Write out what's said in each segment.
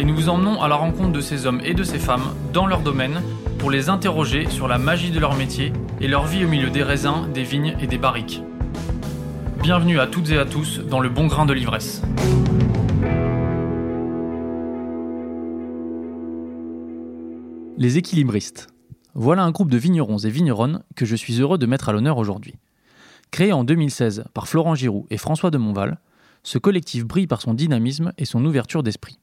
et nous vous emmenons à la rencontre de ces hommes et de ces femmes dans leur domaine pour les interroger sur la magie de leur métier et leur vie au milieu des raisins, des vignes et des barriques. Bienvenue à toutes et à tous dans le bon grain de l'ivresse. Les équilibristes. Voilà un groupe de vignerons et vigneronnes que je suis heureux de mettre à l'honneur aujourd'hui. Créé en 2016 par Florent Giroux et François de Montval, ce collectif brille par son dynamisme et son ouverture d'esprit.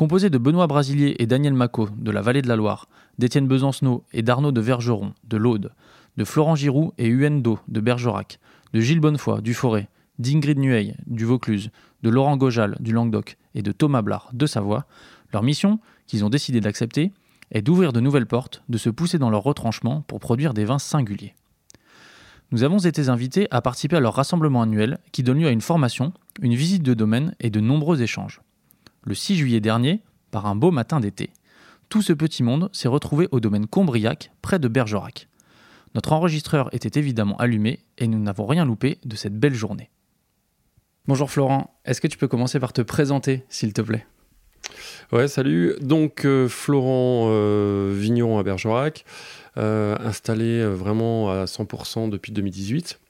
Composé de Benoît Brasilier et Daniel Macot de la Vallée de la Loire, d'Étienne Besancenot et d'Arnaud de Vergeron de l'Aude, de Florent Giroux et Huendo de Bergerac, de Gilles Bonnefoy du Forêt, d'Ingrid Nueil du Vaucluse, de Laurent Gojal du Languedoc et de Thomas Blard de Savoie, leur mission, qu'ils ont décidé d'accepter, est d'ouvrir de nouvelles portes, de se pousser dans leur retranchement pour produire des vins singuliers. Nous avons été invités à participer à leur rassemblement annuel qui donne lieu à une formation, une visite de domaine et de nombreux échanges. Le 6 juillet dernier, par un beau matin d'été, tout ce petit monde s'est retrouvé au domaine Combriac, près de Bergerac. Notre enregistreur était évidemment allumé et nous n'avons rien loupé de cette belle journée. Bonjour Florent, est-ce que tu peux commencer par te présenter, s'il te plaît? Ouais, salut. Donc, euh, Florent euh, Vignon à Bergerac, euh, installé vraiment à 100% depuis 2018.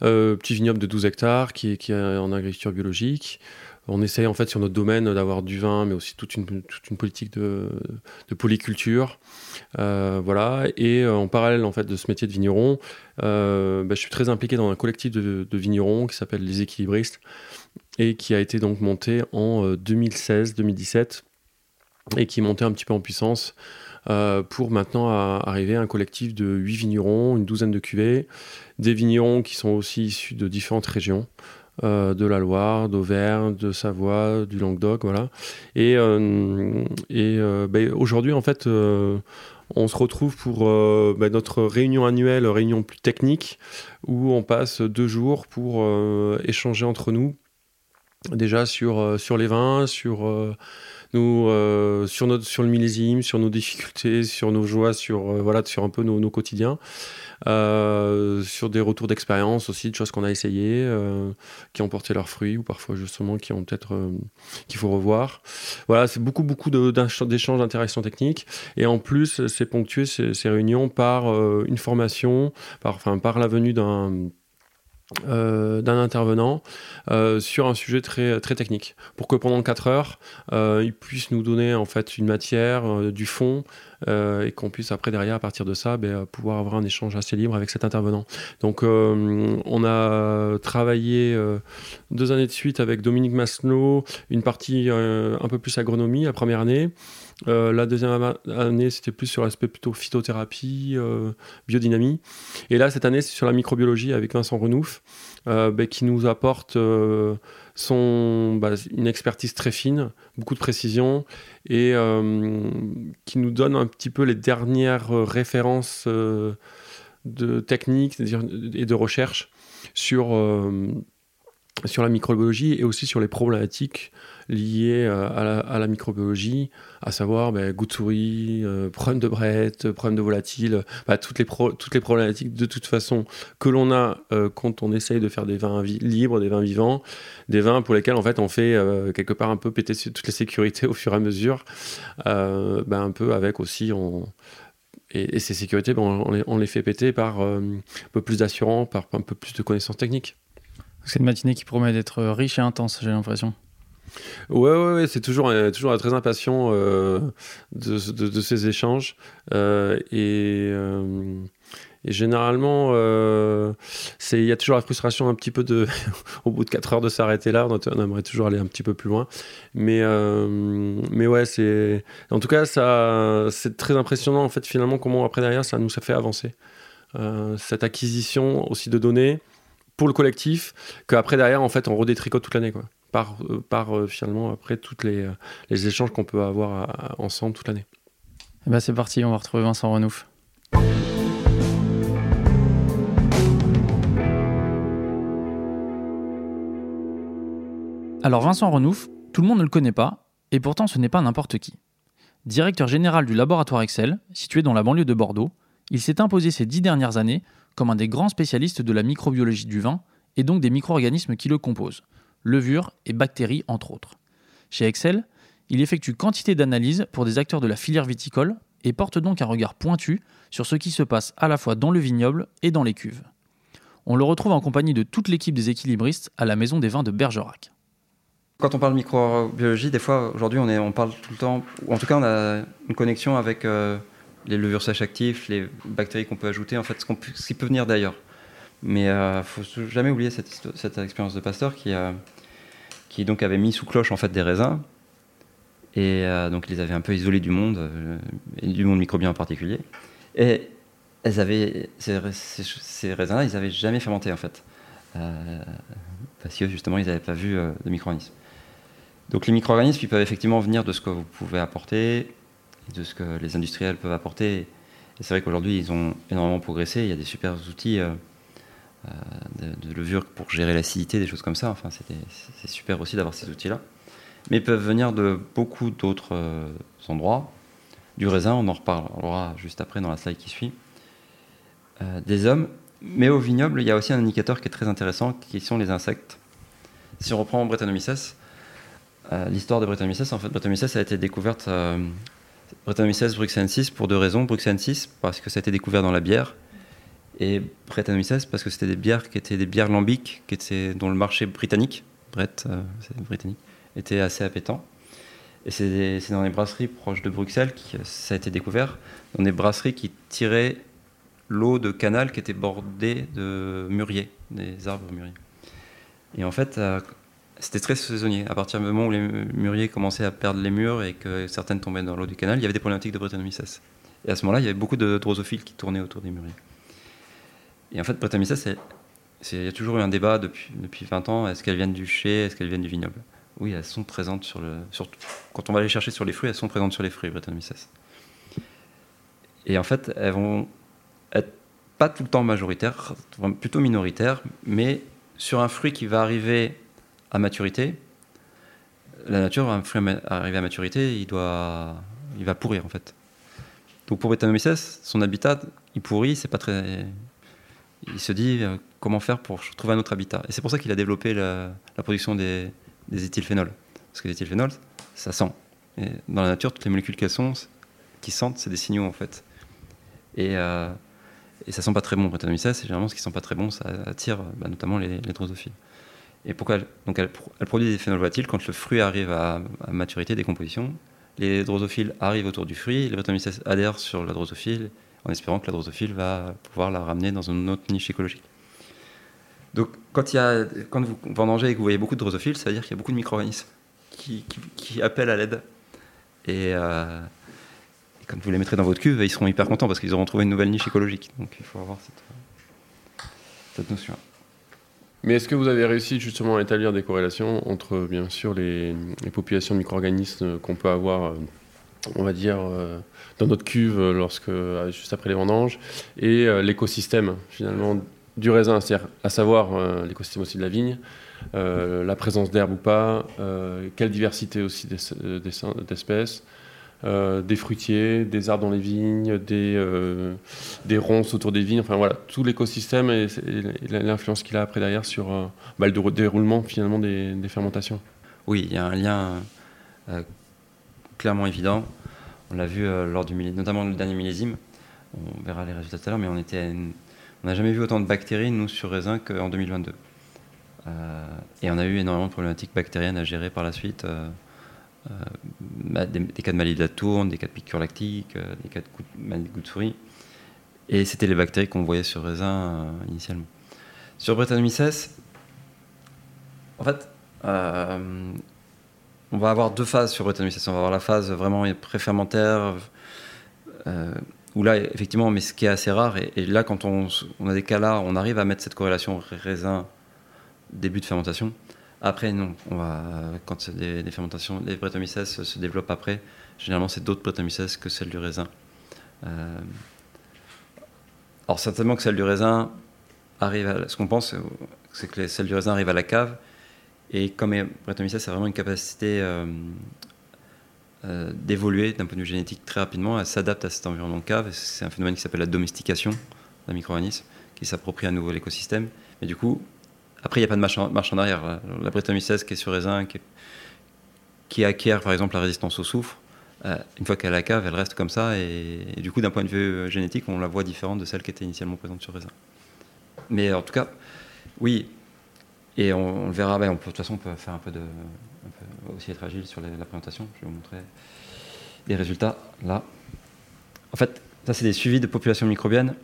petit vignoble de 12 hectares qui est, qui est en agriculture biologique. On essaye en fait sur notre domaine d'avoir du vin, mais aussi toute une, politique de, polyculture. voilà. Et en parallèle en fait de ce métier de vigneron, bah, je suis très impliqué dans un collectif de, vignerons qui s'appelle Les Équilibristes et qui a été donc monté en 2016-2017 euh, et qui est monté un petit peu en puissance euh, pour maintenant arriver à un collectif de 8 vignerons, une douzaine de cuvées, des vignerons qui sont aussi issus de différentes régions. Euh, de la Loire, d'Auvergne, de Savoie, du Languedoc, voilà. Et, et ben, aujourd'hui, en fait, on se retrouve pour ben, notre réunion annuelle, réunion plus technique, où on passe deux jours pour échanger entre nous déjà sur, euh, sur les vins, sur, euh, nous, euh, sur, notre, sur le millésime, sur nos difficultés, sur nos joies, sur, voilà, sur un peu nos, nos quotidiens. sur des retours d'expérience aussi, de choses qu'on a essayées, qui ont porté leurs fruits ou parfois justement qui ont peut-être qu'il faut revoir. Voilà, c'est beaucoup beaucoup d'échanges, d'interactions techniques et en plus c'est ponctué ces, ces, réunions par une formation, par, enfin par la venue d'un euh, d'un intervenant euh, sur un sujet très, technique. Pour que pendant 4 heures euh, il puisse nous donner en fait une matière du fond et qu'on puisse après derrière à partir de ça ben, pouvoir avoir un échange assez libre avec cet intervenant donc on a travaillé deux années de suite avec Dominique Maslow une partie un peu plus agronomie la première année euh, la deuxième année, c'était plus sur l'aspect plutôt phytothérapie, euh, biodynamie. Et là, cette année, c'est sur la microbiologie avec Vincent Renouf, euh, ben, qui nous apporte son, bah, une expertise très fine, beaucoup de précision, et qui nous donne un petit peu les dernières références de techniques et de recherche sur, sur la microbiologie et aussi sur les problématiques liées euh, à la, microbiologie, à savoir ben, goût de souris, euh, problème de brette, problème de volatile, bah, toutes, les problématiques de toute façon que l'on a euh, quand on essaye de faire des vins libres, des vins vivants, des vins pour lesquels en fait on fait quelque part un peu péter toutes les sécurités au fur et à mesure, ben, un peu avec aussi on, et, ces sécurités, ben, on, les, on, les, fait péter par un peu plus d'assurance, par un peu plus de connaissances techniques. C'est une matinée qui promet d'être riche et intense, j'ai l'impression. Ouais, ouais, ouais c'est toujours, euh, toujours très impatient euh, de, ces échanges. Euh, et, et, généralement, il y a toujours la frustration un petit peu de, au bout de 4 heures de s'arrêter là. On, aimerait toujours aller un petit peu plus loin. Mais, mais ouais, c'est. En tout cas, c'est très impressionnant, en fait, finalement, comment après derrière, ça nous a fait avancer. cette acquisition aussi de données pour le collectif, qu'après derrière, en fait, on redétricote toute l'année, quoi par, par finalement après tous les, les échanges qu'on peut avoir ensemble toute l'année. Eh ben c'est parti, on va retrouver Vincent Renouf. Alors Vincent Renouf, tout le monde ne le connaît pas, et pourtant ce n'est pas n'importe qui. Directeur général du laboratoire Excel, situé dans la banlieue de Bordeaux, il s'est imposé ces dix dernières années comme un des grands spécialistes de la microbiologie du vin et donc des micro-organismes qui le composent, levures et bactéries entre autres. Chez Excel, il effectue quantité d'analyses pour des acteurs de la filière viticole et porte donc un regard pointu sur ce qui se passe à la fois dans le vignoble et dans les cuves. On le retrouve en compagnie de toute l'équipe des équilibristes à la Maison des Vins de Bergerac. Quand on parle microbiologie, des fois, aujourd'hui, on, parle tout le temps, ou en tout cas, on a une connexion avec euh, les levures sèches actifs, les bactéries qu'on peut ajouter, en fait, ce, qui peut venir d'ailleurs. Mais il euh, ne faut jamais oublier cette, expérience de Pasteur qui, qui donc avait mis sous cloche en fait des raisins et euh, donc ils les avaient un peu isolés du monde du monde microbien en particulier. Et elles avaient ces, raisins-là, ils n'avaient jamais fermenté en fait, parce que justement ils n'avaient pas vu de micro-organismes. Donc les micro-organismes, ils peuvent effectivement venir de ce que vous pouvez apporter, de ce que les industriels peuvent apporter. Et c'est vrai qu'aujourd'hui, ils ont énormément progressé. Il y a des super outils euh, euh, de, levure pour gérer l'acidité, des choses comme ça. Enfin, c'est super aussi d'avoir ces outils-là. Mais ils peuvent venir de beaucoup d'autres euh, endroits. Du raisin, on en reparlera juste après dans la slide qui suit. des hommes. Mais au vignoble, il y a aussi un indicateur qui est très intéressant, qui sont les insectes. Si on reprend Brettanomyces, euh, l'histoire de Brettanomyces, en fait, Brettanomyces a été découverte, euh, Brettanomyces bruxensis pour deux raisons. Bruxensis parce que ça a été découvert dans la bière, et Brettanomyces parce que c'était des bières qui étaient des bières lambiques, dont le marché britannique, Brett, euh, britannique, était assez appétant. Et c'est dans les brasseries proches de Bruxelles que ça a été découvert, dans des brasseries qui tiraient l'eau de canal qui était bordée de mûriers, des arbres mûriers. Et en fait, c'était très saisonnier. À partir du moment où les mûriers commençaient à perdre les murs et que certaines tombaient dans l'eau du canal, il y avait des problématiques de Brettanomyces. Et à ce moment-là, il y avait beaucoup de drosophiles qui tournaient autour des mûriers. Et en fait, Brettanomyces, il y a toujours eu un débat depuis, depuis 20 ans. Est-ce qu'elles viennent du chai? Est-ce qu'elles viennent du vignoble? Oui, elles sont présentes sur le. Quand on va les chercher sur les fruits, elles sont présentes sur les fruits, Brettanomyces. Et en fait, elles vont être pas tout le temps majoritaires, plutôt minoritaires, mais sur un fruit qui va arriver à maturité, la nature, un fruit arrivé à maturité, il, doit, il va pourrir en fait. Donc pour Brettanomyces, son habitat, il pourrit, c'est pas très. Il se dit euh, comment faire pour trouver un autre habitat. Et c'est pour ça qu'il a développé la, production des, éthylphénols. Parce que les éthylphénols, ça sent. Dans la nature, toutes les molécules qui, sont, qui sentent, c'est des signaux en fait. Et, euh, et ça sent pas très bon, Brettanomyces, et généralement ce qui sent pas très bon, ça attire bah, notamment les, les drosophiles. Et pourquoi donc elle, produit des phénols volatiles quand le fruit arrive à, maturité, décomposition. Les drosophiles arrivent autour du fruit, les Brettanomyces adhèrent sur la drosophile en espérant que la drosophile va pouvoir la ramener dans une autre niche écologique. Donc quand, il y a, quand vous vendangez et que vous voyez beaucoup de drosophiles, ça veut dire qu'il y a beaucoup de micro-organismes qui, qui, appellent à l'aide. Et, euh, et, quand vous les mettrez dans votre cuve, ils seront hyper contents parce qu'ils auront trouvé une nouvelle niche écologique. Donc il faut avoir cette, cette notion-là. Mais est-ce que vous avez réussi justement à établir des corrélations entre, bien sûr, les, populations de micro-organismes qu'on peut avoir, euh, on va dire, euh, dans notre cuve lorsque, euh, juste après les vendanges, et l'écosystème, finalement, du raisin, c'est-à-dire à savoir l'écosystème aussi de la vigne, la présence d'herbe ou pas, quelle diversité aussi d'espèces, euh, des fruitiers, des arbres dans les vignes, des, euh, des ronces autour des vignes, enfin voilà, tout l'écosystème et, l'influence qu'il a après derrière sur euh, bah, le déroulement finalement des, fermentations. Oui, il y a un lien clairement évident. On l'a vu lors du notamment le dernier millésime. On verra les résultats tout à l'heure, mais on n'a jamais vu autant de bactéries nous sur raisin qu'en 2022. et on a eu énormément de problématiques bactériennes à gérer par la suite. Euh, des, cas de maladie de la tourne, des cas de piqûres lactiques, euh, des cas de maladie de goût de souris. Et c'était les bactéries qu'on voyait sur raisin euh, initialement. Sur Brettanomyces, en fait, on va avoir deux phases sur Brettanomyces. On va avoir la phase vraiment préfermentaire, où là, effectivement, mais ce qui est assez rare, et, là, quand on, a des cas là, on arrive à mettre cette corrélation raisin début de fermentation. Après, non. Quand des, des fermentations, les Brettanomyces se développent après, généralement, c'est d'autres Brettanomyces que celles du raisin. Euh, alors, certainement que celle du raisin arrive à. Ce qu'on pense, c'est que celle du raisin arrive à la cave. Et comme Brettanomyces a vraiment une capacité euh, euh, d'évoluer d'un point de vue génétique très rapidement, elle s'adapte à cet environnement cave. C'est un phénomène qui s'appelle la domestication d'un micro-organisme, qui s'approprie à nouveau l'écosystème. Mais du coup, après, il n'y a pas de marche en, arrière. La Brettanomyces qui est sur raisin, qui, qui, acquiert par exemple la résistance au soufre, euh, une fois qu'elle a la cave, elle reste comme ça. Et, du coup, d'un point de vue génétique, on la voit différente de celle qui était initialement présente sur raisin. Mais en tout cas, oui. Et on, le verra. Ben, on peut, de toute façon, on peut faire un peu de. Aussi être agile sur la présentation. Je vais vous montrer les résultats là. En fait, ça, c'est des suivis de population microbienne.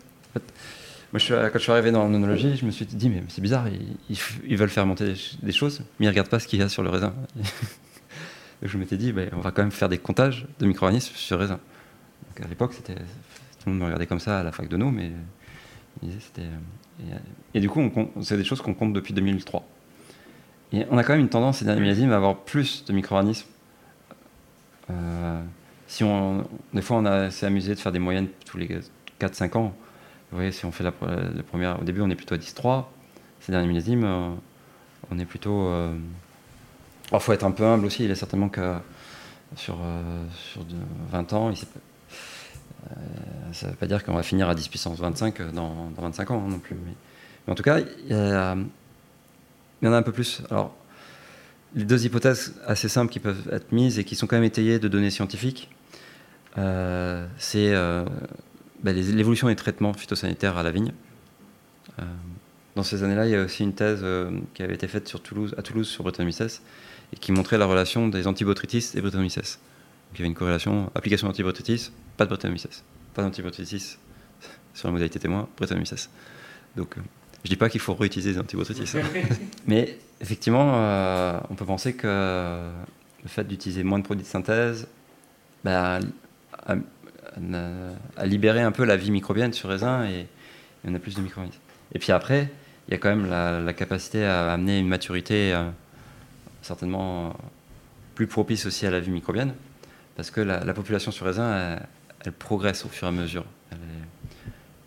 Moi, je quand je suis arrivé dans l'onologie, je me suis dit, mais c'est bizarre, ils, veulent faire monter des, choses, mais ils ne regardent pas ce qu'il y a sur le raisin. je m'étais dit, ben, on va quand même faire des comptages de micro-organismes sur raisin. à l'époque, tout le monde me regardait comme ça à la fac de nous, mais c'était. Et, du coup, c'est des choses qu'on compte depuis 2003. Et on a quand même une tendance ces derniers millésimes à avoir plus de micro-organismes. Euh, si on, des fois, on s'est amusé de faire des moyennes tous les 4-5 ans. Vous voyez, si on fait la, première, au début, on est plutôt à 10-3. Ces derniers millésimes, euh, on est plutôt. Euh, il faut être un peu humble aussi. Il est certainement que sur, euh, sur 20 ans, il ça ne veut pas dire qu'on va finir à 10 puissance 25 dans, 25 ans hein, non plus. Mais, en tout cas, il y, en a un peu plus. Alors, les deux hypothèses assez simples qui peuvent être mises et qui sont quand même étayées de données scientifiques, c'est bah, l'évolution des traitements phytosanitaires à la vigne. Euh, dans ces années-là, il y a aussi une thèse euh, qui avait été faite sur Toulouse, à Toulouse sur Brettanomyces et qui montrait la relation des antibotrytis et Brettanomyces. Il y avait une corrélation, application d'antibotrytis, pas de Brettanomyces. Pas d'antibotrytis sur la modalité témoin, Brettanomyces. Donc euh, je ne dis pas qu'il faut réutiliser des antibotrytis. Hein. Mais effectivement, on peut penser que le fait d'utiliser moins de produits de synthèse bah, à libérer un peu la vie microbienne sur raisin et, on a plus de micro-organismes. Et puis après, il y a quand même la, capacité à amener une maturité euh, certainement plus propice aussi à la vie microbienne, parce que la, population sur raisin, elle, progresse au fur et à mesure.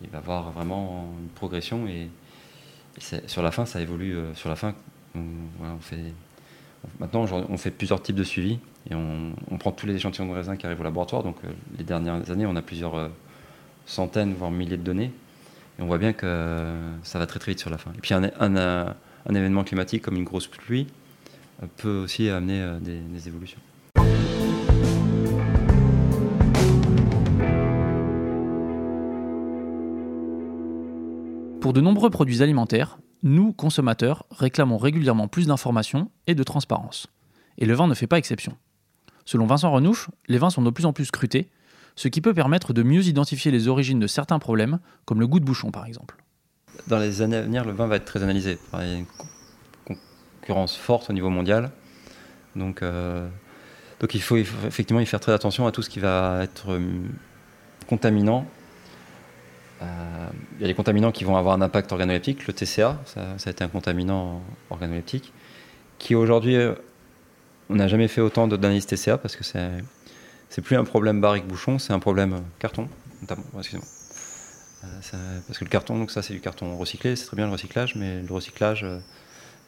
il va y avoir vraiment une progression et, sur la fin, ça évolue. Euh, sur la fin, on fait Maintenant, on fait plusieurs types de suivi et on, prend tous les échantillons de raisin qui arrivent au laboratoire. Donc, euh, les dernières années, on a plusieurs euh, centaines, voire milliers de données. Et on voit bien que ça va très très vite sur la fin. Et puis, un, événement climatique comme une grosse pluie peut aussi amener des évolutions. Pour de nombreux produits alimentaires, nous, consommateurs, réclamons régulièrement plus d'informations et de transparence. Et le vin ne fait pas exception. Selon Vincent Renouche, les vins sont de plus en plus scrutés, ce qui peut permettre de mieux identifier les origines de certains problèmes, comme le goût de bouchon par exemple. Dans les années à venir, le vin va être très analysé. Il y a une concurrence forte au niveau mondial. Donc, euh, il faut effectivement y faire très attention à tout ce qui va être euh, contaminant il euh, y a des contaminants qui vont avoir un impact organoleptique. Le TCA, ça, a été un contaminant organoleptique, qui aujourd'hui, euh, on n'a jamais fait autant d'analyse TCA parce que c'est c'est plus un problème barrique-bouchon, c'est un problème carton, notamment. Excusez-moi. Euh, parce que le carton, donc ça c'est du carton recyclé, c'est très bien le recyclage, mais le recyclage,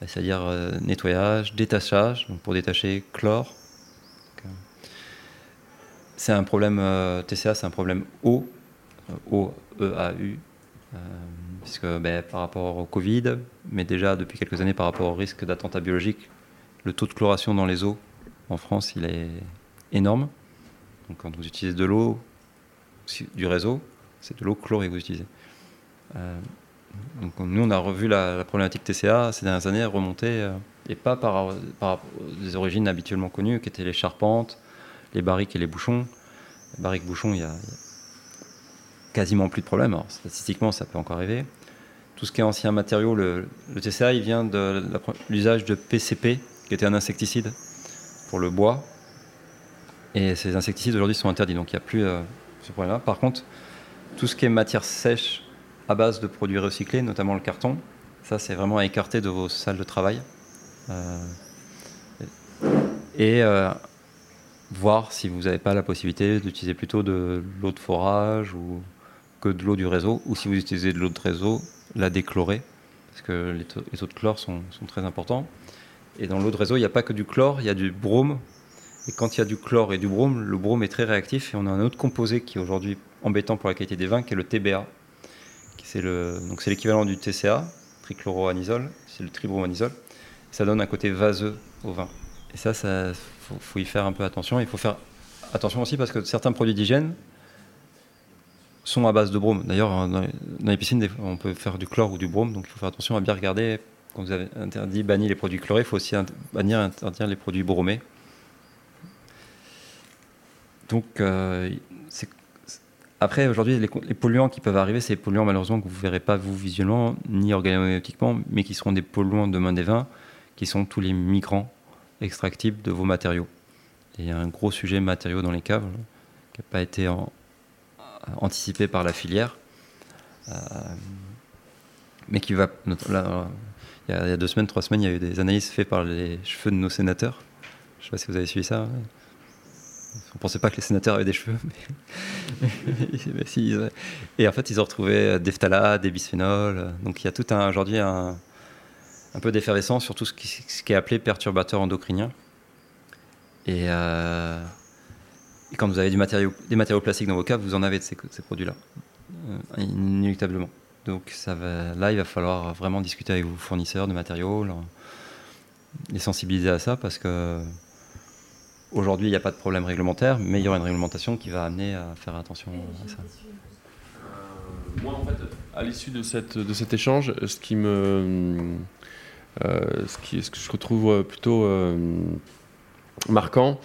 c'est-à-dire nettoyage, détachage, donc pour détacher chlore. C'est un problème, TCA c'est un problème eau, eau EAU, euh, puisque ben, par rapport au Covid, mais déjà depuis quelques années par rapport au risque d'attentat biologique, le taux de chloration dans les eaux en France, il est énorme. Donc quand vous utilisez de l'eau du réseau, c'est de l'eau chlorée que vous utilisez. Euh, donc nous, on a revu la, problématique TCA ces dernières années remonter, euh, et pas par, par des origines habituellement connues, qui étaient les charpentes, les barriques et les bouchons. Les barriques bouchons, il y a quasiment plus de problèmes. statistiquement, ça peut encore arriver. Tout ce qui est ancien matériau, le, TCA, il vient de l'usage de PCP, qui était un insecticide pour le bois. Et ces insecticides aujourd'hui sont interdits, donc il n'y a plus euh, ce problème-là. Par contre, tout ce qui est matière sèche à base de produits recyclés, notamment le carton, ça c'est vraiment à écarter de vos salles de travail. et voir si vous n'avez pas la possibilité d'utiliser plutôt de l'eau de forage ou que de l'eau du réseau, ou si vous utilisez de l'eau de réseau, la déchlorer, parce que les, taux, de chlore sont, très importants. Et dans l'eau de réseau, il n'y a pas que du chlore, il y a du brome. Et quand il y a du chlore et du brome, le brome est très réactif. Et on a un autre composé qui est aujourd'hui embêtant pour la qualité des vins, qui est le TBA. C'est l'équivalent du TCA, trichloroanisole, c'est le tribromanisole. Ça donne un côté vaseux au vin. Et ça, il faut, y faire un peu attention. Il faut faire attention aussi parce que certains produits d'hygiène sont à base de brome. D'ailleurs, dans, les piscines, on peut faire du chlore ou du brome, donc il faut faire attention à bien regarder. Quand vous avez interdit, banni les produits chlorés, il faut aussi bannir, interdire les produits bromés. Donc, euh, après, aujourd'hui, les, polluants qui peuvent arriver, c'est des polluants malheureusement que vous ne verrez pas, vous, visuellement, ni organoleptiquement, mais qui seront des polluants de main des vins, qui sont tous les migrants extractibles de vos matériaux. il y a un gros sujet matériaux dans les caves qui n'a pas été en, anticipé par la filière, euh, mais qui va. Il, y a, deux semaines, trois semaines, il y a eu des analyses faites par les cheveux de nos sénateurs. Je ne sais pas si vous avez suivi ça. On ne pensait pas que les sénateurs avaient des cheveux. et en fait, ils ont retrouvé des phtalates, des bisphénols. Donc il y a tout un, aujourd'hui un, peu d'effervescence sur tout ce qui, ce qui, est appelé perturbateur endocrinien. Et, euh, et quand vous avez des matériaux plastiques dans vos caves, vous en avez de ces, produits-là, euh, inéluctablement. Donc là, il va falloir vraiment discuter avec vos fournisseurs de matériaux, les sensibiliser à ça, parce que aujourd'hui, il n'y a pas de problème réglementaire, mais il y aura une réglementation qui va amener à faire attention à ça. Euh, moi, en fait, à l'issue de, cet échange, ce qui me, euh, ce, ce que je retrouve plutôt marquant,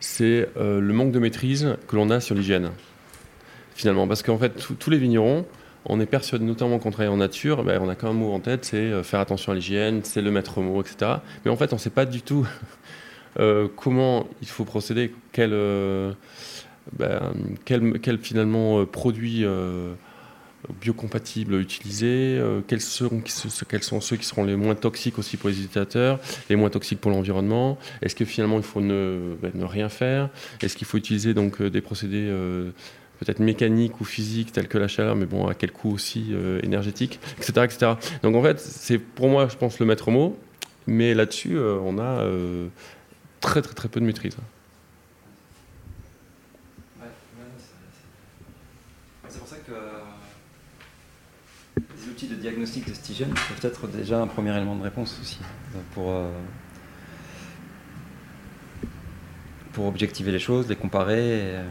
c'est euh, le manque de maîtrise que l'on a sur l'hygiène, finalement. Parce qu'en fait, tous les vignerons, on est persuadé, notamment quand travaille en nature, ben, on a quand même un mot en tête, c'est euh, faire attention à l'hygiène, c'est le maître mot, etc. Mais en fait, on ne sait pas du tout euh, comment il faut procéder, quel, ben, finalement produit biocompatibles utilisés, euh, quels, seront, quels sont ceux qui seront les moins toxiques aussi pour les utilisateurs, les moins toxiques pour l'environnement Est-ce que finalement il faut ne, ne rien faire? Est-ce qu'il faut utiliser donc euh, des procédés euh, peut-être mécaniques ou physiques tels que la chaleur, mais bon à quel coût aussi énergétique, etc., etc. Donc en fait c'est pour moi je pense le maître mot, mais là-dessus on a très très très peu de maîtrise. de diagnostic de Stigen peuvent être déjà un premier élément de réponse aussi pour, euh, pour objectiver les choses, les comparer. Euh.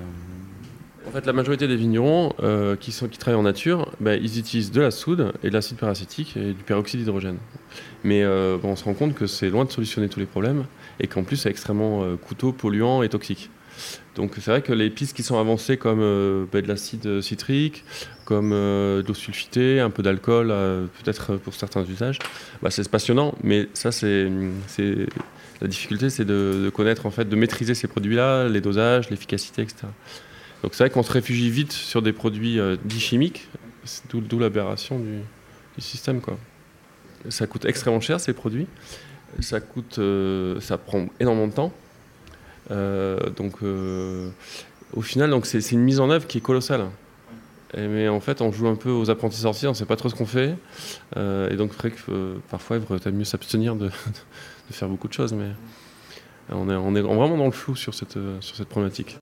En fait, la majorité des vignerons euh, qui, travaillent en nature, ben, ils utilisent de la soude et de l'acide paracétique et du peroxyde d'hydrogène. Mais on se rend compte que c'est loin de solutionner tous les problèmes et qu'en plus c'est extrêmement coûteux, polluant et toxique. Donc c'est vrai que les pistes qui sont avancées comme euh, bah, de l'acide citrique, comme euh, de l'eau sulfitée, un peu d'alcool, euh, peut-être pour certains usages, bah, c'est passionnant, mais ça c'est la difficulté, c'est de, connaître en fait, de maîtriser ces produits-là, les dosages, l'efficacité, etc. Donc c'est vrai qu'on se réfugie vite sur des produits dits chimiques, d'où l'aberration du, système. Ça coûte extrêmement cher ces produits, ça coûte, ça prend énormément de temps. Euh, donc, euh, au final, donc c'est une mise en œuvre qui est colossale. mais en fait, on joue un peu aux apprentis sorciers, on ne sait pas trop ce qu'on fait. Euh, et donc, parfois, il vaut mieux s'abstenir de, de, faire beaucoup de choses. Mais on est, on est vraiment dans le flou sur cette, sur cette problématique.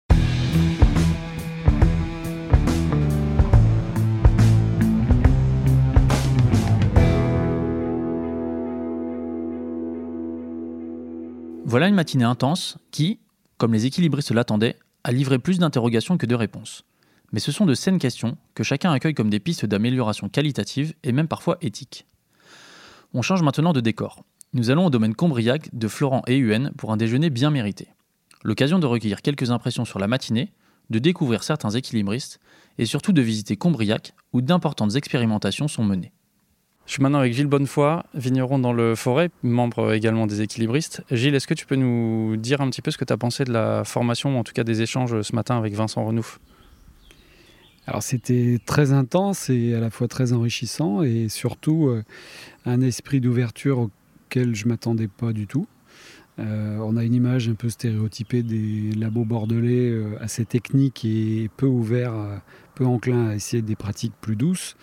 Voilà une matinée intense qui, comme les équilibristes l'attendaient, a livré plus d'interrogations que de réponses. Mais ce sont de saines questions que chacun accueille comme des pistes d'amélioration qualitative et même parfois éthique. On change maintenant de décor. Nous allons au domaine Combriac de Florent et UN pour un déjeuner bien mérité. L'occasion de recueillir quelques impressions sur la matinée, de découvrir certains équilibristes et surtout de visiter Combriac où d'importantes expérimentations sont menées. Je suis maintenant avec Gilles Bonnefoy, vigneron dans le Forêt, membre également des équilibristes. Gilles, est-ce que tu peux nous dire un petit peu ce que tu as pensé de la formation, ou en tout cas des échanges ce matin avec Vincent Renouf? Alors c'était très intense et à la fois très enrichissant et surtout euh, un esprit d'ouverture auquel je m'attendais pas du tout. on a une image un peu stéréotypée des labos bordelais assez techniques et peu ouverts, peu enclins à essayer des pratiques plus douces.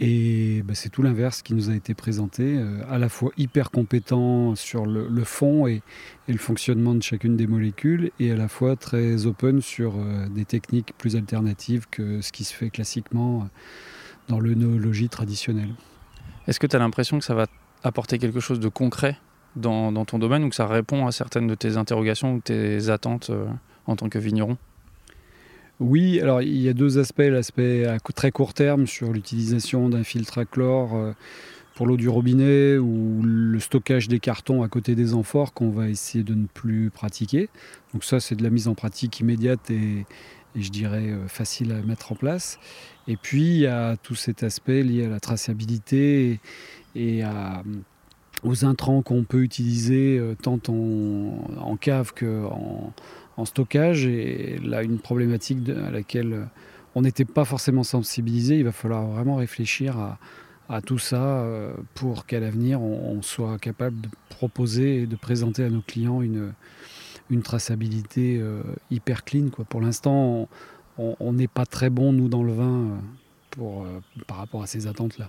Et bah, c'est tout l'inverse qui nous a été présenté, euh, à la fois hyper compétent sur le, fond et, le fonctionnement de chacune des molécules, et à la fois très open sur euh, des techniques plus alternatives que ce qui se fait classiquement euh, dans l'œnologie traditionnelle. Est-ce que tu as l'impression que ça va apporter quelque chose de concret dans, dans, ton domaine ou que ça répond à certaines de tes interrogations ou tes attentes en tant que vigneron? Oui, alors il y a deux aspects. L'aspect à très court terme sur l'utilisation d'un filtre à chlore euh, pour l'eau du robinet ou le stockage des cartons à côté des amphores qu'on va essayer de ne plus pratiquer. Donc ça, c'est de la mise en pratique immédiate et, je dirais euh, facile à mettre en place. Et puis, il y a tout cet aspect lié à la traçabilité et, aux intrants qu'on peut utiliser euh, tant en, en cave qu'en en stockage. Et là, une problématique à laquelle on n'était pas forcément sensibilisé. Il va falloir vraiment réfléchir à, tout ça euh, pour qu'à l'avenir, on, soit capable de proposer et de présenter à nos clients une, traçabilité euh, hyper clean. Quoi. Pour l'instant, on n'est pas très bon, nous, dans le vin, euh, pour, par rapport à ces attentes-là.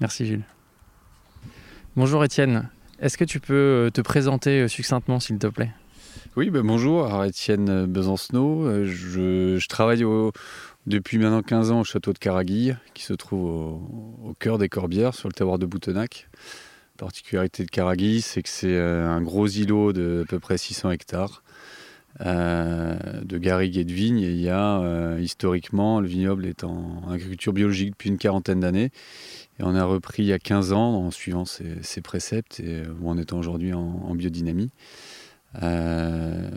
Merci Gilles. Bonjour Étienne. Est-ce que tu peux te présenter succinctement, s'il te plaît? Oui, ben bonjour, Étienne Besancenot. Euh, je, travaille depuis maintenant 15 ans au château de Caraguille, qui se trouve au, cœur des Corbières, sur le terroir de Boutenac. La particularité de Caraguille, c'est que c'est euh, un gros îlot de à peu près 600 hectares euh, de garrigues et de vignes. Il y a, historiquement, le vignoble est en agriculture biologique depuis une quarantaine d'années. Et on a repris il y a 15 ans en suivant ces, préceptes et en étant aujourd'hui en biodynamie. Euh,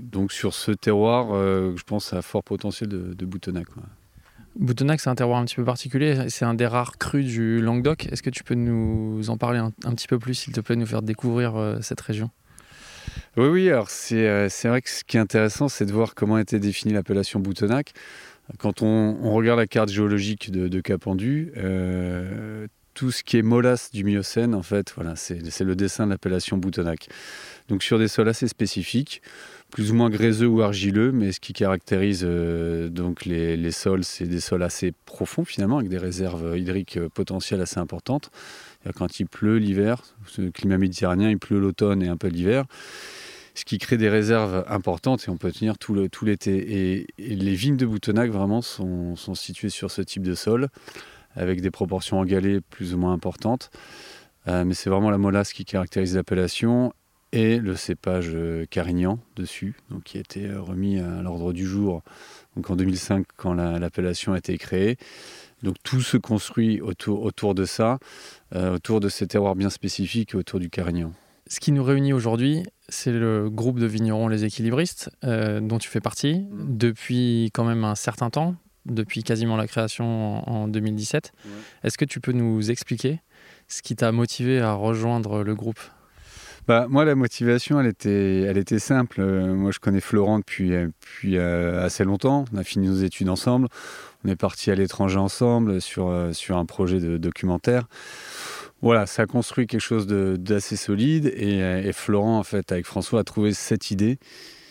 donc sur ce terroir, euh, je pense à fort potentiel de, de Boutenac. Boutenac, c'est un terroir un petit peu particulier. C'est un des rares crus du Languedoc. Est-ce que tu peux nous en parler un, petit peu plus, s'il te plaît, nous faire découvrir euh, cette région? Oui, oui. Alors c'est vrai que ce qui est intéressant, c'est de voir comment été définie l'appellation Boutenac. Quand on, regarde la carte géologique de, de Capendu, tout ce qui est molasse du Miocène, en fait, voilà, c'est le dessin de l'appellation Boutenac. Donc sur des sols assez spécifiques, plus ou moins gréseux ou argileux, mais ce qui caractérise euh, donc les, sols, c'est des sols assez profonds finalement, avec des réserves hydriques euh, potentielles assez importantes. Quand il pleut l'hiver, le climat méditerranéen, il pleut l'automne et un peu l'hiver ce qui crée des réserves importantes et on peut tenir tout l'été. Et, les vignes de Boutenac vraiment sont, situées sur ce type de sol avec des proportions en galets plus ou moins importantes. Euh, mais c'est vraiment la molasse qui caractérise l'appellation et le cépage euh, Carignan dessus, donc qui a été euh, remis à l'ordre du jour donc en 2005 quand l'appellation a été créée. Donc tout se construit autour, autour de ça, autour de ces terroirs bien spécifiques autour du Carignan. Ce qui nous réunit aujourd'hui, c'est le groupe de vignerons Les Équilibristes, dont tu fais partie mmh. depuis quand même un certain temps, depuis quasiment la création en, 2017. Est-ce que tu peux nous expliquer ce qui t'a motivé à rejoindre le groupe? Bah, moi, la motivation, elle était, elle était simple. Euh, moi, je connais Florent depuis, depuis euh, assez longtemps. On a fini nos études ensemble. On est parti à l'étranger ensemble sur, euh, sur un projet de documentaire. Voilà, ça a construit quelque chose d'assez solide. Et, et, Florent, en fait, avec François, a trouvé cette idée euh,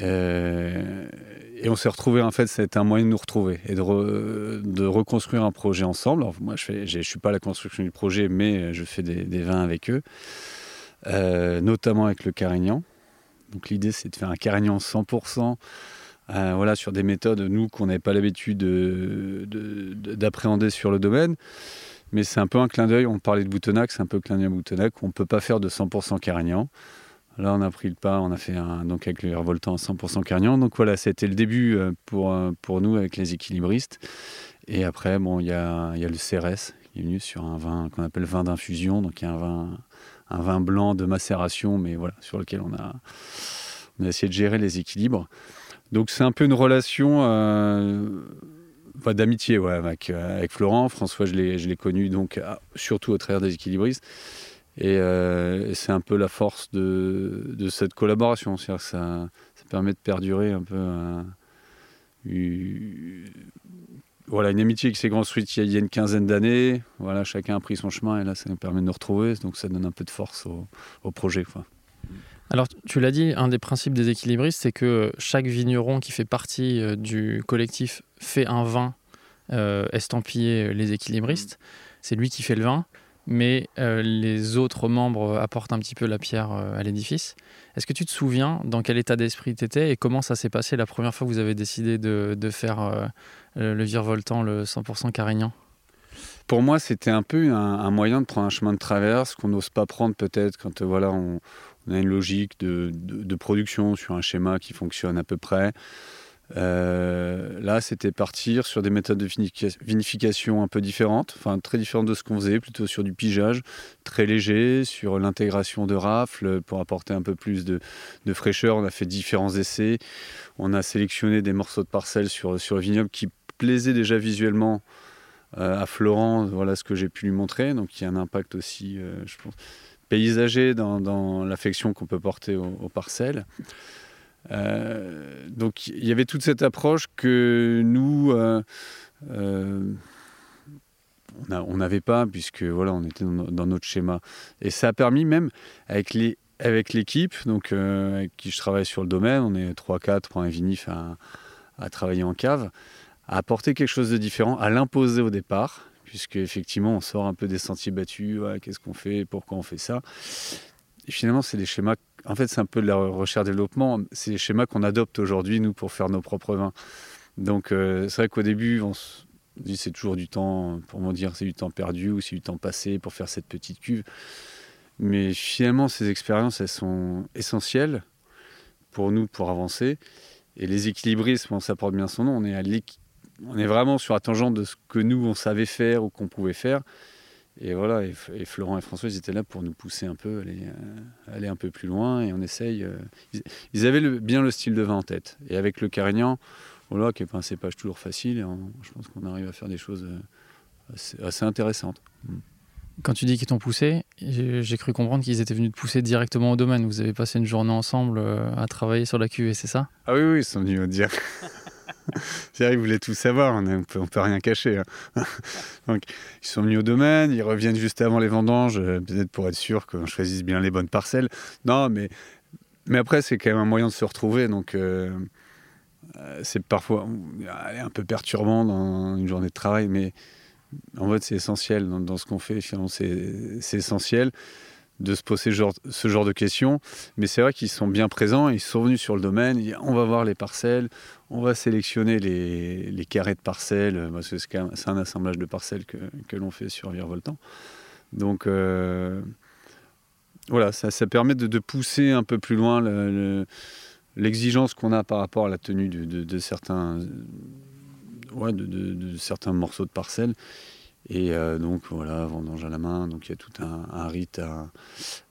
et on s'est retrouvé en fait, c'était un moyen de nous retrouver et de, reconstruire un projet ensemble. moi, je ne suis pas à la construction du projet, mais je fais des, vins avec eux, euh, notamment avec le Carignan. Donc l'idée, c'est de faire un Carignan 100%. Euh, voilà, sur des méthodes, nous, qu'on n'avait pas l'habitude d'appréhender sur le domaine. Mais c'est un peu un clin d'œil. On parlait de Boutenac, c'est un peu clin d'œil à Boutenac. On ne peut pas faire de 100% Carignan. Là, on a pris le pas, on a fait un, donc avec le revoltant à 100% Carignan. Donc voilà, c'était le début euh, pour, euh, pour nous avec les équilibristes. Et après, bon, il y a, y a, le CRS qui est venu sur un vin qu'on appelle vin d'infusion. Donc il y a un vin, un vin blanc de macération, mais voilà, sur lequel on a, on a essayé de gérer les équilibres. Donc c'est un peu une relation euh, d'amitié ouais, avec, avec Florent. François, je l'ai connu donc surtout au travers des équilibristes. Euh, et, c'est un peu la force de, de cette collaboration. cest que ça, ça, permet de perdurer un peu voilà, une amitié qui s'est construite il y, a, une quinzaine d'années. Voilà, chacun a pris son chemin et là, ça nous permet de nous retrouver. Donc, ça donne un peu de force au, projet. Alors, tu l'as dit, un des principes des équilibristes, c'est que chaque vigneron qui fait partie euh, du collectif fait un vin euh, estampillé les équilibristes. C'est lui qui fait le vin mais euh, les autres membres apportent un petit peu la pierre euh, à l'édifice. Est-ce que tu te souviens dans quel état d'esprit tu étais et comment ça s'est passé la première fois que vous avez décidé de, faire euh, le virevoltant, le 100% carignan? Pour moi, c'était un peu un, moyen de prendre un chemin de traverse qu'on n'ose pas prendre peut-être quand voilà, on, a une logique de, production sur un schéma qui fonctionne à peu près. Euh, là, c'était partir sur des méthodes de vinification un peu différentes, enfin très différentes de ce qu'on faisait, plutôt sur du pigeage très léger, sur l'intégration de rafles pour apporter un peu plus de, fraîcheur. On a fait différents essais. On a sélectionné des morceaux de parcelles sur, le vignoble qui plaisaient déjà visuellement euh, à Florent. Voilà ce que j'ai pu lui montrer. Donc il y a un impact aussi, euh, je pense, paysager dans, l'affection qu'on peut porter aux parcelles. Euh, donc il y avait toute cette approche que nous, euh, euh, on n'avait pas, puisque voilà, on était dans, notre schéma. Et ça a permis même, avec les avec l'équipe, donc avec qui je travaille sur le domaine, on est 3-4 pour un vinif à, travailler en cave, à apporter quelque chose de différent, à l'imposer au départ, puisque effectivement on sort un peu des sentiers battus, qu'est-ce qu'on fait, pourquoi on fait ça. Finalement, c'est des schémas en fait, c'est un peu de la recherche-développement. C'est les schémas qu'on adopte aujourd'hui, nous, pour faire nos propres vins. Donc, euh, c'est vrai qu'au début, on se dit c'est toujours du temps, pour dire, c'est du temps perdu ou c'est du temps passé pour faire cette petite cuve. Mais finalement, ces expériences, elles sont essentielles pour nous, pour avancer. Et les équilibrismes, ça porte bien son nom, on est, à on est vraiment sur la tangente de ce que nous, on savait faire ou qu'on pouvait faire. Et voilà, et, Florent et François, ils étaient là pour nous pousser un peu, aller, euh, aller un peu plus loin, et on essaye. Euh, ils, avaient bien le style de vin en tête. Et avec le Carignan, voilà, qui n'est pas un cépage toujours facile, et je pense qu'on arrive à faire des choses euh, assez, intéressantes. Mm. Quand tu dis qu'ils t'ont poussé, j'ai cru comprendre qu'ils étaient venus te pousser directement au domaine. Vous avez passé une journée ensemble à travailler sur la cuvée, c'est ça? Ah oui, oui, ils sont venus me dire. C'est-à-dire, ils voulaient tout savoir, on ne peut, rien cacher. Hein. Donc, ils sont venus au domaine, ils reviennent juste avant les vendanges, euh, peut-être pour être sûr qu'on choisisse bien les bonnes parcelles. Non, mais, mais après, c'est quand même un moyen de se retrouver. Donc, euh, euh, c'est parfois un peu perturbant dans une journée de travail, mais en fait, c'est essentiel dans, dans, ce qu'on fait. Finalement, c'est essentiel de se poser ce genre, de questions. Mais c'est vrai qu'ils sont bien présents, ils sont venus sur le domaine, on va voir les parcelles, on va sélectionner les, carrés de parcelles, parce que c'est un assemblage de parcelles que, l'on fait sur Virevoltant. Donc euh, voilà, ça, permet de, pousser un peu plus loin l'exigence qu'on a par rapport à la tenue de, certains, de, certains morceaux de parcelles et euh, donc voilà, vendange à la main, donc il y a tout un, rite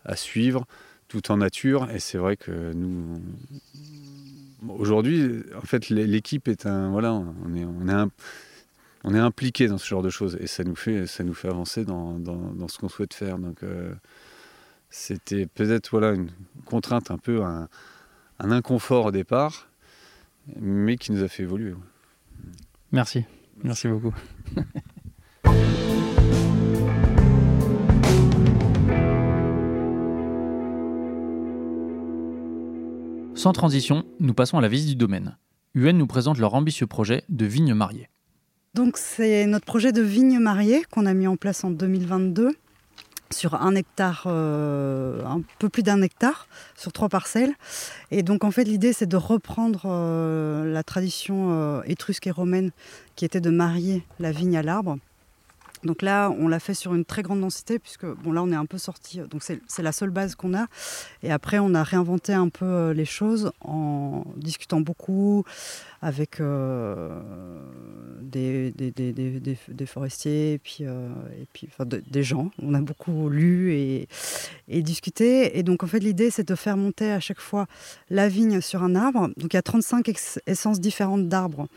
à, suivre, tout en nature. Et c'est vrai que nous, aujourd'hui, en fait, l'équipe est un, voilà, on est, on est on est impliqué dans ce genre de choses et ça nous fait, ça nous fait avancer dans, dans, ce qu'on souhaite faire. Donc euh, c'était peut-être voilà une contrainte un peu, un, un, inconfort au départ, mais qui nous a fait évoluer. Merci, merci beaucoup. Sans transition, nous passons à la visite du domaine. UN nous présente leur ambitieux projet de vigne mariée. Donc c'est notre projet de vigne mariée qu'on a mis en place en 2022 sur un hectare, euh, un peu plus d'un hectare, sur trois parcelles. Et donc en fait l'idée c'est de reprendre euh, la tradition euh, étrusque et romaine qui était de marier la vigne à l'arbre donc là, on l'a fait sur une très grande densité, puisque bon, là, on est un peu sorti. Donc c'est la seule base qu'on a. Et après, on a réinventé un peu euh, les choses en discutant beaucoup avec euh, des, forestiers puis, euh, et puis des gens. On a beaucoup lu et discuté. Et donc, en fait, l'idée, c'est de faire monter à chaque fois la vigne sur un arbre. Donc, il y a 35 essences différentes d'arbres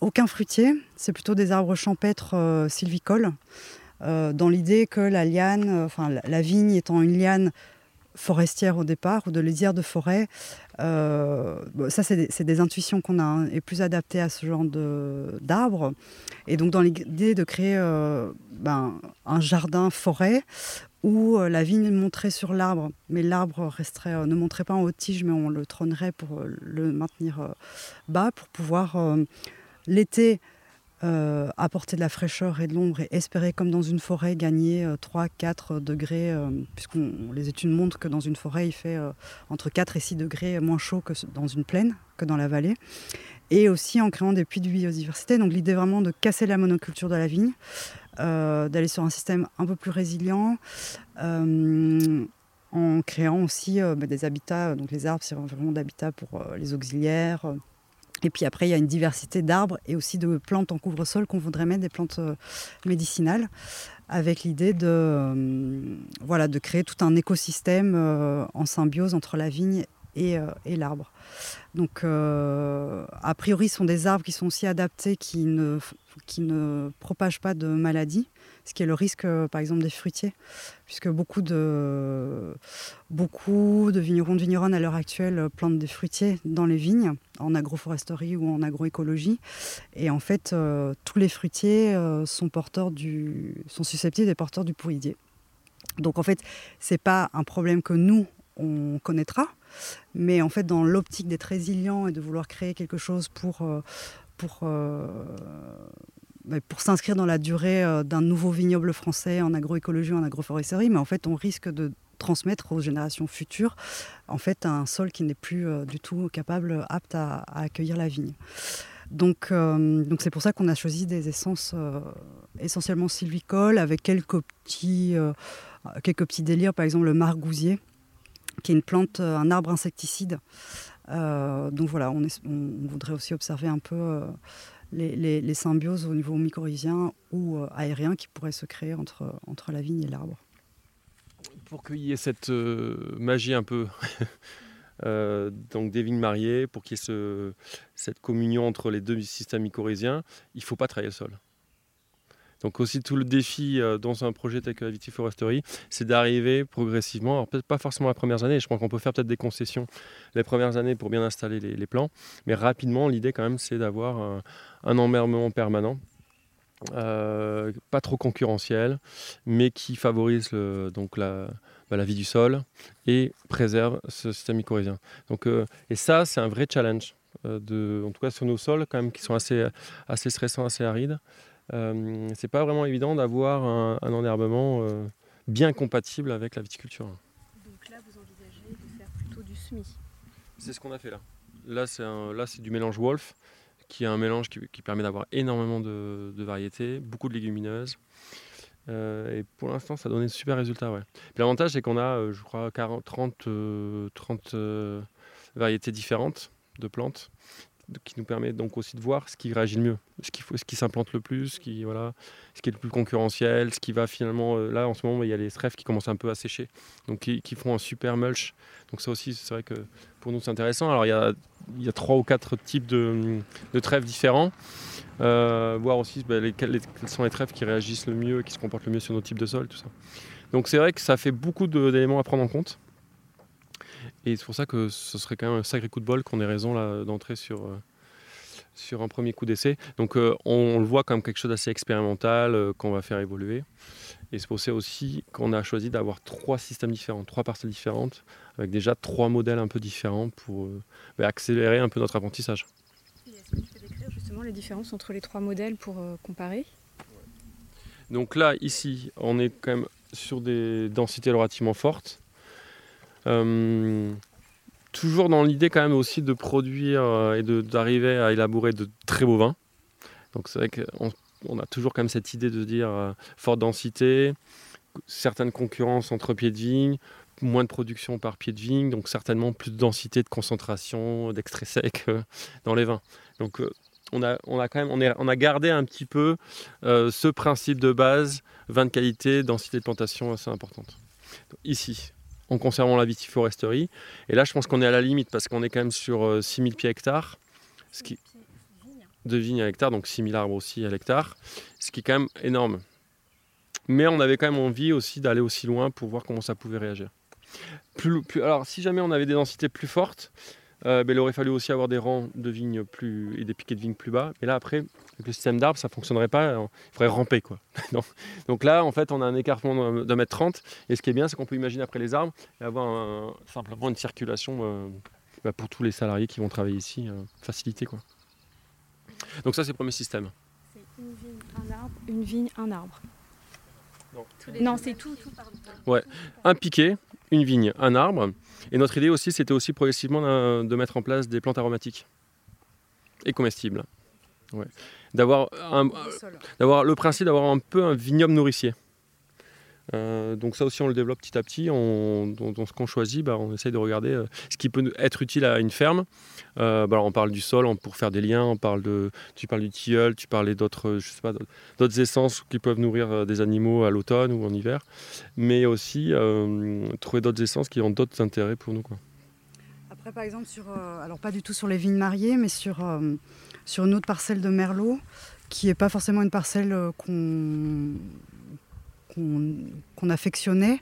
aucun fruitier, c'est plutôt des arbres champêtres euh, sylvicoles, euh, dans l'idée que la liane, euh, enfin la, vigne étant une liane forestière au départ ou de lisière de forêt. Ça, c'est des, intuitions qu'on a hein, et plus adaptées à ce genre d'arbres. Et donc, dans l'idée de créer ben, un jardin forêt où la vigne monterait sur l'arbre, mais l'arbre resterait, ne monterait pas en haute tige, mais on le trônerait pour le maintenir bas, pour pouvoir l'été euh, apporter de la fraîcheur et de l'ombre et espérer, comme dans une forêt, gagner 3-4 euh, degrés, euh, puisqu'on les études montrent que dans une forêt, il fait entre 4 et 6 degrés moins chaud que dans une plaine, que dans la vallée. Et aussi en créant des puits de biodiversité. Donc l'idée vraiment de casser la monoculture de la vigne, d'aller sur un système un peu plus résilient en créant aussi bah, des habitats. Donc les arbres, c'est vraiment d'habitats pour les auxiliaires, et puis après, il y a une diversité d'arbres et aussi de plantes en couvre-sol qu'on voudrait mettre des plantes euh, médicinales, avec l'idée de, euh, voilà, de créer tout un écosystème euh, en symbiose entre la vigne et, et l'arbre. Donc, a priori, ce sont des arbres qui sont aussi adaptés, qui ne, propagent pas de maladies ce qui est le risque, euh, par exemple, des fruitiers, puisque beaucoup de, beaucoup vignerons de vigneronnes à l'heure actuelle plantent des fruitiers dans les vignes, en agroforesterie ou en agroécologie. Et en fait, euh, tous les fruitiers euh, sont, porteurs du, sont susceptibles des porteurs du pourridier. Donc en fait, c'est pas un problème que nous, on connaîtra, mais en fait, dans l'optique d'être résilient et de vouloir créer quelque chose pour, pour bah, pour s'inscrire dans la durée euh, d'un nouveau vignoble français en agroécologie en agroforesterie, mais en fait on risque de transmettre aux générations futures en fait un sol qui n'est plus euh, du tout capable, apte à, accueillir la vigne. Donc, euh, donc c'est pour ça qu'on a choisi des essences essentiellement sylvicoles avec quelques petits, quelques petits délires, par exemple le margousier, qui est une plante, un arbre insecticide. donc voilà, on, voudrait aussi observer un peu les, symbioses au niveau mycorhizien ou euh, aérien qui pourraient se créer entre, entre la vigne et l'arbre. Pour qu'il y ait cette euh, magie un peu euh, donc des vignes mariées, pour qu'il y ait cette communion entre les deux systèmes mycorhiziens, il ne faut pas travailler le sol. Donc aussi tout le défi euh, dans un projet tel que la vitiforesterie, c'est d'arriver progressivement, alors peut-être pas forcément les premières années, je pense qu'on peut faire peut-être des concessions les premières années pour bien installer les, plants, mais rapidement l'idée quand même c'est d'avoir un, un permanent. Euh, pas trop concurrentiel, mais qui favorise donc la, bah, la, vie du sol et préserve ce système mycorhizien. Donc, euh, et ça, c'est un vrai challenge, en tout cas sur nos sols quand même qui sont assez stressants, assez arides. Euh, c'est pas vraiment évident d'avoir un, enherbement euh, bien compatible avec la viticulture. Donc là, vous envisagez de faire plutôt du semis C'est ce qu'on a fait là. Là, c'est, là, c'est du mélange Wolf, qui est un mélange qui, permet d'avoir énormément de, variétés, beaucoup de légumineuses. Euh, et pour l'instant, ça a donné de super résultats. Ouais. l'avantage, c'est qu'on a, je crois, 40, 30, 30 variétés différentes de plantes qui nous permet donc aussi de voir ce qui réagit le mieux, ce qui, s'implante le plus, ce qui, voilà, ce qui est le plus concurrentiel, ce qui va finalement. Euh, là, en ce moment, il y a les trèfles qui commencent un peu à sécher, donc qui, font un super mulch. Donc, ça aussi, c'est vrai que pour nous, c'est intéressant. Alors, il y a, trois ou quatre types de, de trèfles différents. Euh, voir aussi bah, quels sont les trèfles qui réagissent le mieux, qui se comportent le mieux sur nos types de sol, tout ça. Donc, c'est vrai que ça fait beaucoup d'éléments à prendre en compte. Et c'est pour ça que ce serait quand même un sacré coup de bol qu'on ait raison d'entrer sur, euh, sur un premier coup d'essai. Donc euh, on, le voit comme quelque chose d'assez expérimental euh, qu'on va faire évoluer. Et c'est pour ça aussi qu'on a choisi d'avoir trois systèmes différents, trois parcelles différentes, avec déjà trois modèles un peu différents pour bah, accélérer un peu notre apprentissage. Est-ce que tu peux décrire justement les différences entre les trois modèles pour comparer? Donc là, ici, on est quand même sur des densités relativement fortes toujours dans l'idée quand même aussi de produire euh, et d'arriver à élaborer de très beaux vins. Donc c'est vrai qu'on on a toujours quand même cette idée de dire euh, forte densité, certaines concurrences entre pieds de vigne, moins de production par pied de vigne, donc certainement plus de densité, de concentration, d'extrait sec dans les vins. Donc on a, quand même on a gardé un petit peu ce principe de base, vin de qualité, densité de plantation assez importante. ici, en conservant la vitiforesterie. Et là, je pense qu'on est à la limite parce qu'on est quand même sur 6000 euh, pieds hectares. Ce qui... De vignes à hectare, donc 6000 arbres aussi à l'hectare, ce qui est quand même énorme. Mais on avait quand même envie aussi d'aller aussi loin pour voir comment ça pouvait réagir. Plus, plus- alors, si jamais on avait des densités plus fortes, euh, ben, il aurait fallu aussi avoir des rangs de vignes plus et des piquets de vignes plus bas. Mais là, après, avec le système d'arbres, ça fonctionnerait pas. euh, Il faudrait ramper, quoi. Donc- Donc là, en fait, on a un écartement d'un- mètre trente. Et ce qui est bien, c'est qu'on peut imaginer après les arbres et avoir un- simplement une circulation euh, bah, pour tous les salariés qui vont travailler ici, euh, facilitée, quoi. Donc ça, c'est le premier système. C'est une vigne, un arbre, une vigne, un arbre. Non. Non, c'est tout, tout, pardon. un piquet, une vigne, un arbre. Et notre idée aussi, c'était aussi progressivement de mettre en place des plantes aromatiques et comestibles. Ouais. D'avoir le principe d'avoir un peu un vignoble nourricier. Euh, donc ça aussi on le développe petit à petit. Dans, ce qu'on choisit, bah, on essaye de regarder euh, ce qui peut être utile à une ferme. Euh, bah, on parle du sol pour faire des liens, on parle de, tu parles du tilleul, tu parlais d'autres, essences qui peuvent nourrir des animaux à l'automne ou en hiver, mais aussi trouver d'autres essences qui ont d'autres intérêts pour nous. Quoi. Après, par exemple, sur, alors pas du tout sur les vignes mariées, mais sur, sur une autre parcelle de Merlot, qui n'est pas forcément une parcelle qu'on qu'on affectionnait.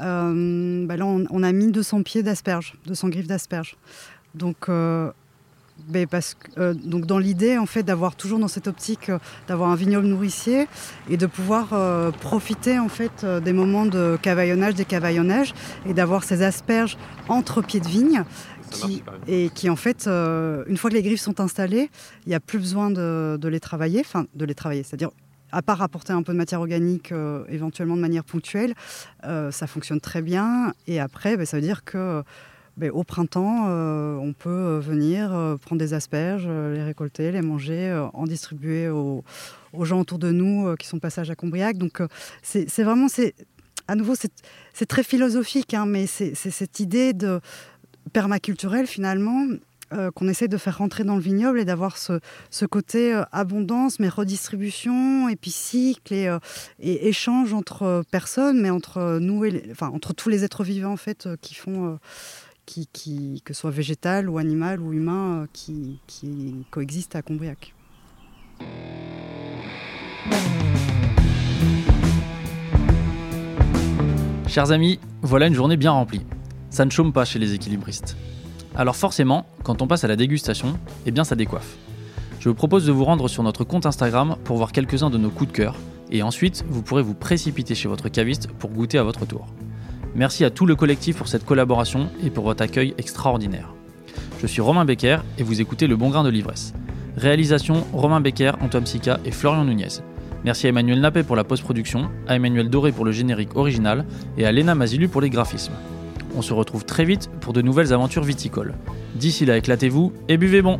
Euh, bah là, on, on a mis 200 pieds d'asperges, 200 griffes d'asperges. Donc, euh, ben parce que, euh, donc dans l'idée en fait d'avoir toujours dans cette optique d'avoir un vignoble nourricier et de pouvoir profiter en fait des moments de cavaillonnage, des cavaillonnages et d'avoir ces asperges entre pieds de vigne qui, et qui en fait, une fois que les griffes sont installées, il n'y a plus besoin de, de les travailler, enfin de les travailler, c'est-à-dire à part apporter un peu de matière organique euh, éventuellement de manière ponctuelle, euh, ça fonctionne très bien. Et après, ben, ça veut dire que ben, au printemps, euh, on peut venir prendre des asperges, les récolter, les manger, en distribuer aux, gens autour de nous qui sont de passage à Combriac. Donc c'est vraiment, à nouveau, c'est très philosophique, hein, mais c'est cette idée de permaculturelle finalement euh, qu'on essaie de faire rentrer dans le vignoble et d'avoir ce, côté euh, abondance, mais redistribution, et puis cycle et, euh, échange entre euh, personnes, mais entre euh, nous et entre tous les êtres vivants en fait euh, qui font, euh, que ce soit végétal ou animal ou humain, euh, qui, qui coexistent à Combriac. Chers amis, voilà une journée bien remplie. Ça ne chôme pas chez les équilibristes. Alors forcément, quand on passe à la dégustation, eh bien ça décoiffe. Je vous propose de vous rendre sur notre compte Instagram pour voir quelques-uns de nos coups de cœur, et ensuite vous pourrez vous précipiter chez votre caviste pour goûter à votre tour. Merci à tout le collectif pour cette collaboration et pour votre accueil extraordinaire. Je suis Romain Becker et vous écoutez Le Bon Grain de l'Ivresse. Réalisation Romain Becker, Antoine Sica et Florian Nunez. Merci à Emmanuel Nappé pour la post-production, à Emmanuel Doré pour le générique original et à Léna Mazilu pour les graphismes. On se retrouve très vite pour de nouvelles aventures viticoles. D'ici là, éclatez-vous et buvez bon